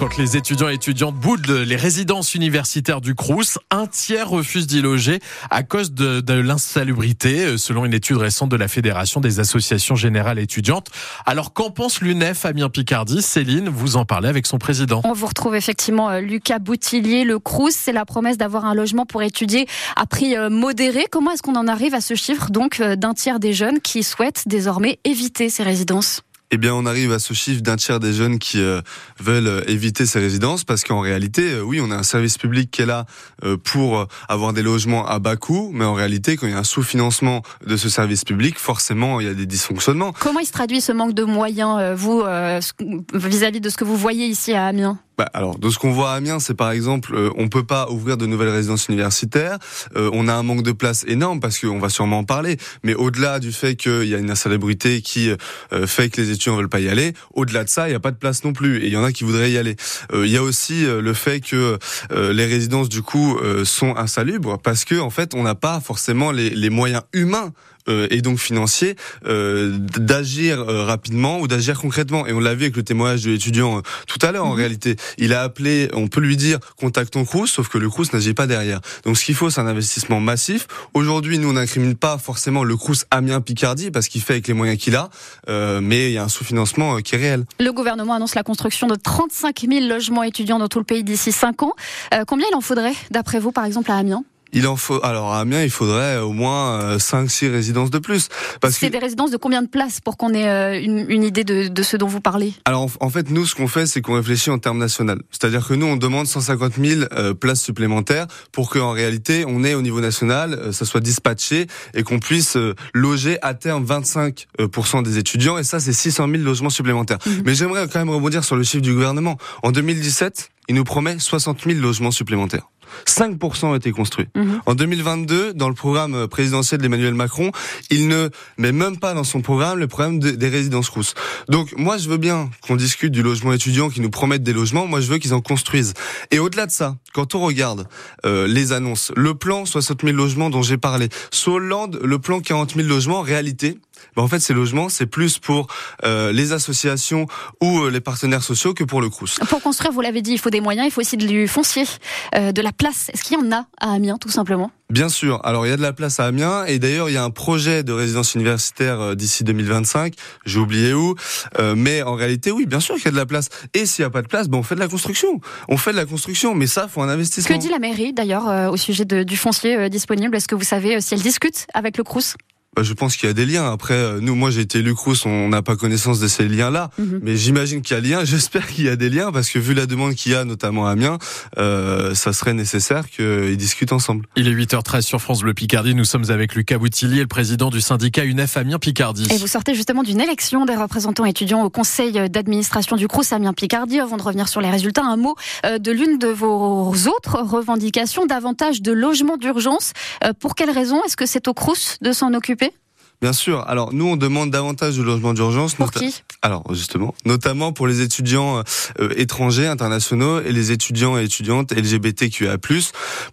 quand les étudiants et étudiantes boudent les résidences universitaires du Crous, un tiers refuse d'y loger à cause de, l'insalubrité, euh, selon une étude récente de la Fédération des associations générales étudiantes. Alors qu'en pense l'UNEF, Amiens Picardie? Céline, vous en parlez avec son président. On vous retrouve effectivement euh, Lucas Boutillier. Le Crous, c'est la promesse d'avoir un logement pour étudier à prix euh, modéré. Comment est-ce qu'on en arrive à ce chiffre donc d'un tiers des jeunes qui souhaitent désormais éviter ces résidences? Eh bien, on arrive à ce chiffre d'un tiers des jeunes qui euh, veulent euh, éviter ces résidences parce qu'en réalité, euh, oui, on a un service public qui est là pour avoir des logements à bas coût, mais en réalité, quand il y a un sous-financement de ce service public, forcément, il y a des dysfonctionnements. Comment il se traduit ce manque de moyens, vous, vis-à-vis -vis de ce que vous voyez ici à Amiens? Bah, alors, de ce qu'on voit à Amiens, c'est par exemple, euh, on peut pas ouvrir de nouvelles résidences universitaires. Euh, on a un manque de place énorme parce qu'on va sûrement en parler. Mais au-delà du fait qu'il y a une insalubrité qui euh, fait que les étudiants veulent pas y aller, au-delà de ça, il n'y a pas de place non plus. Et il y en a qui voudraient y aller. Il y a aussi le fait que les résidences du coup sont insalubres parce que en fait, on n'a pas forcément les, moyens humains euh, et donc financier euh, d'agir euh, rapidement ou d'agir concrètement. Et on l'a vu avec le témoignage de l'étudiant tout à l'heure. En mhm. réalité, il a appelé, on peut lui dire contacte ton Crous, sauf que le Crous n'agit pas derrière. Donc ce qu'il faut, c'est un investissement massif. Aujourd'hui, nous on n'incrimine pas forcément le Crous Amiens Picardie parce qu'il fait avec les moyens qu'il a, mais il y a un sous-financement qui est réel. Le gouvernement annonce la construction de 35 000 logements étudiants dans tout le pays d'ici 5 ans. combien il en faudrait, d'après vous, par exemple, à Amiens? Il en faut. Alors à Amiens, il faudrait au moins 5-6 euh, résidences de plus. Parce c'est des résidences de combien de places pour qu'on ait euh, une, une idée de, de, ce dont vous parlez? Alors en, fait, nous, ce qu'on fait, c'est qu'on réfléchit en termes national. C'est-à-dire que nous, on demande 150 000 euh, places supplémentaires pour qu'en réalité, on ait au niveau national, ça soit dispatché et qu'on puisse loger à terme 25 des étudiants. Et ça, c'est 600 000 logements supplémentaires. Mhm. Mais j'aimerais quand même rebondir sur le chiffre du gouvernement. En 2017, il nous promet 60 000 logements supplémentaires. 5% ont été construits. Mhm. En 2022, dans le programme présidentiel d'Emmanuel Macron, il ne met même pas dans son programme le problème des résidences rousses. Donc moi, je veux bien qu'on discute du logement étudiant, qui nous promettent des logements. Moi, je veux qu'ils en construisent. Et au-delà de ça, quand on regarde euh, les annonces, le plan 60 000 logements dont j'ai parlé, Hollande, le plan 40 000 logements, en réalité, ben en fait, ces logements, c'est plus pour euh, les associations ou euh, les partenaires sociaux que pour le Crous. Pour construire, vous l'avez dit, il faut des moyens, il faut aussi du foncier, euh, de la place. Est-ce qu'il y en a à Amiens, tout simplement? Bien sûr. Alors, il y a de la place à Amiens et d'ailleurs, il y a un projet de résidence universitaire d'ici 2025. J'ai oublié où, euh, mais en réalité, oui, bien sûr qu'il y a de la place. Et s'il n'y a pas de place, ben on fait de la construction. On fait de la construction, mais ça, faut un investissement. Que dit la mairie d'ailleurs au sujet de, du foncier disponible? Est-ce que vous savez si elle discute avec le Crous? Bah, je pense qu'il y a des liens. Après, euh, nous, moi, j'ai été élu on n'a pas connaissance de ces liens-là, mhm. mais j'imagine qu'il y a lien. J'espère qu'il y a des liens parce que vu la demande qu'il y a, notamment à Amiens, euh, ça serait nécessaire qu'ils discutent ensemble. Il est 8h13 sur France Bleu Picardie. Nous sommes avec Lucas Boutillier, le président du syndicat UNEF Amiens Picardie. Et vous sortez justement d'une élection des représentants étudiants au conseil d'administration du CRUS Amiens Picardie. Avant de revenir sur les résultats, un mot euh, de l'une de vos autres revendications, davantage de logements d'urgence. Euh, pour quelle raison? Est-ce que c'est au CRUS de s'en occuper? Bien sûr. Alors nous, on demande davantage de logements d'urgence. Pour qui? Alors justement, notamment pour les étudiants euh, étrangers, internationaux et les étudiants et étudiantes LGBTQA+.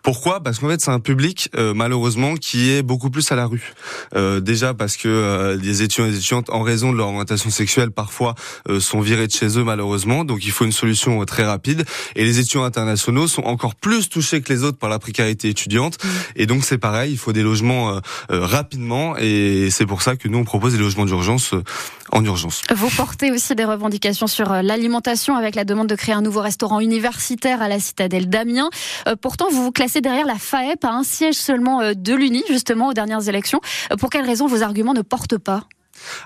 Pourquoi? Parce qu'en fait, c'est un public euh, malheureusement qui est beaucoup plus à la rue. Euh, déjà parce que les étudiants et les étudiantes, en raison de leur orientation sexuelle, parfois sont virés de chez eux malheureusement. Donc il faut une solution très rapide. Et les étudiants internationaux sont encore plus touchés que les autres par la précarité étudiante. Mmh. Et donc c'est pareil, il faut des logements rapidement et c'est pour ça que nous, on propose des logements d'urgence euh, en urgence. Vous portez aussi des revendications sur euh, l'alimentation avec la demande de créer un nouveau restaurant universitaire à la citadelle d'Amiens. Euh, pourtant, vous vous classez derrière la FAEP à un siège seulement de l'UNI, justement, aux dernières élections. Pour quelles raisons vos arguments ne portent pas?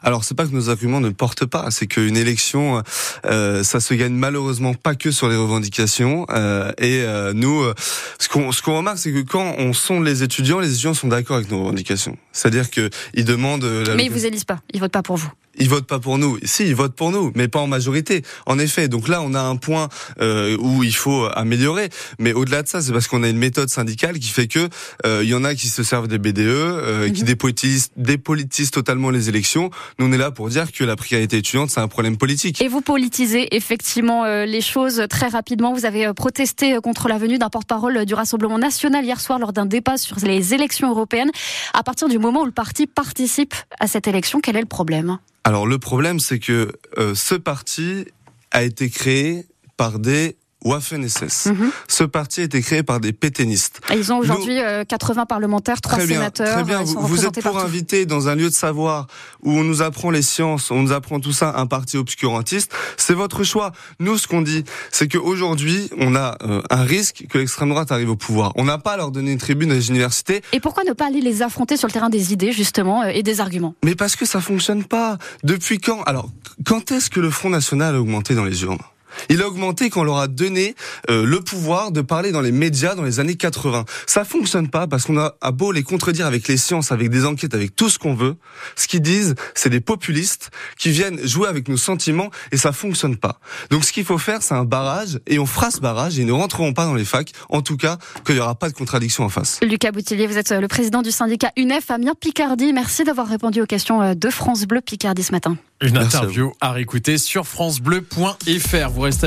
Alors c'est pas que nos arguments ne portent pas, c'est qu'une élection, euh, ça se gagne malheureusement pas que sur les revendications. Euh, et euh, nous, euh, ce qu'on ce qu'on remarque, c'est que quand on sonde les étudiants, les étudiants sont d'accord avec nos revendications. C'est-à-dire que ils demandent. Mais ils vous élisent pas, ils votent pas pour vous ils votent pas pour nous. Si, ils votent pour nous, mais pas en majorité. En effet, donc là, on a un point euh, où il faut améliorer. Mais au-delà de ça, c'est parce qu'on a une méthode syndicale qui fait que il y en a qui se servent des BDE, euh, qui mhm. dépolitisent, dépolitisent totalement les élections. Nous, on est là pour dire que la précarité étudiante, c'est un problème politique. Et vous politisez effectivement euh, les choses très rapidement. Vous avez protesté contre la venue d'un porte-parole du Rassemblement national hier soir lors d'un débat sur les élections européennes. À partir du moment où le parti participe à cette élection, quel est le problème? Alors le problème, c'est que euh, ce parti a été créé par des Waffen-SS. Mhm. Ce parti a été créé par des pétainistes. Et Ils ont aujourd'hui euh, 80 parlementaires, 3 Très bien, sénateurs. très bien. euh, Vous, vous êtes pour partout. inviter dans un lieu de savoir où on nous apprend les sciences, on nous apprend tout ça, un parti obscurantiste. C'est votre choix. Nous, ce qu'on dit, c'est qu'aujourd'hui, on a euh, un risque que l'extrême droite arrive au pouvoir. On n'a pas à leur donner une tribune dans les universités, Et pourquoi ne pas aller les affronter sur le terrain des idées, justement, euh, et des arguments? Mais parce que ça fonctionne pas. Depuis quand? Alors, quand est-ce que le Front National a augmenté dans les urnes? Il a augmenté quand on leur a donné euh, le pouvoir de parler dans les médias dans les années 80. Ça fonctionne pas parce qu'on a à beau les contredire avec les sciences, avec des enquêtes, avec tout ce qu'on veut. Ce qu'ils disent, c'est des populistes qui viennent jouer avec nos sentiments et ça fonctionne pas. Donc ce qu'il faut faire, c'est un barrage et on fera ce barrage et ne rentreront pas dans les facs. En tout cas, qu'il n'y aura pas de contradiction en face. Lucas Boutillier, vous êtes le président du syndicat UNEF Amiens Picardie. Merci d'avoir répondu aux questions euh, de France Bleu Picardie ce matin. Une Merci à interview à réécouter sur francebleu.fr. Vous restez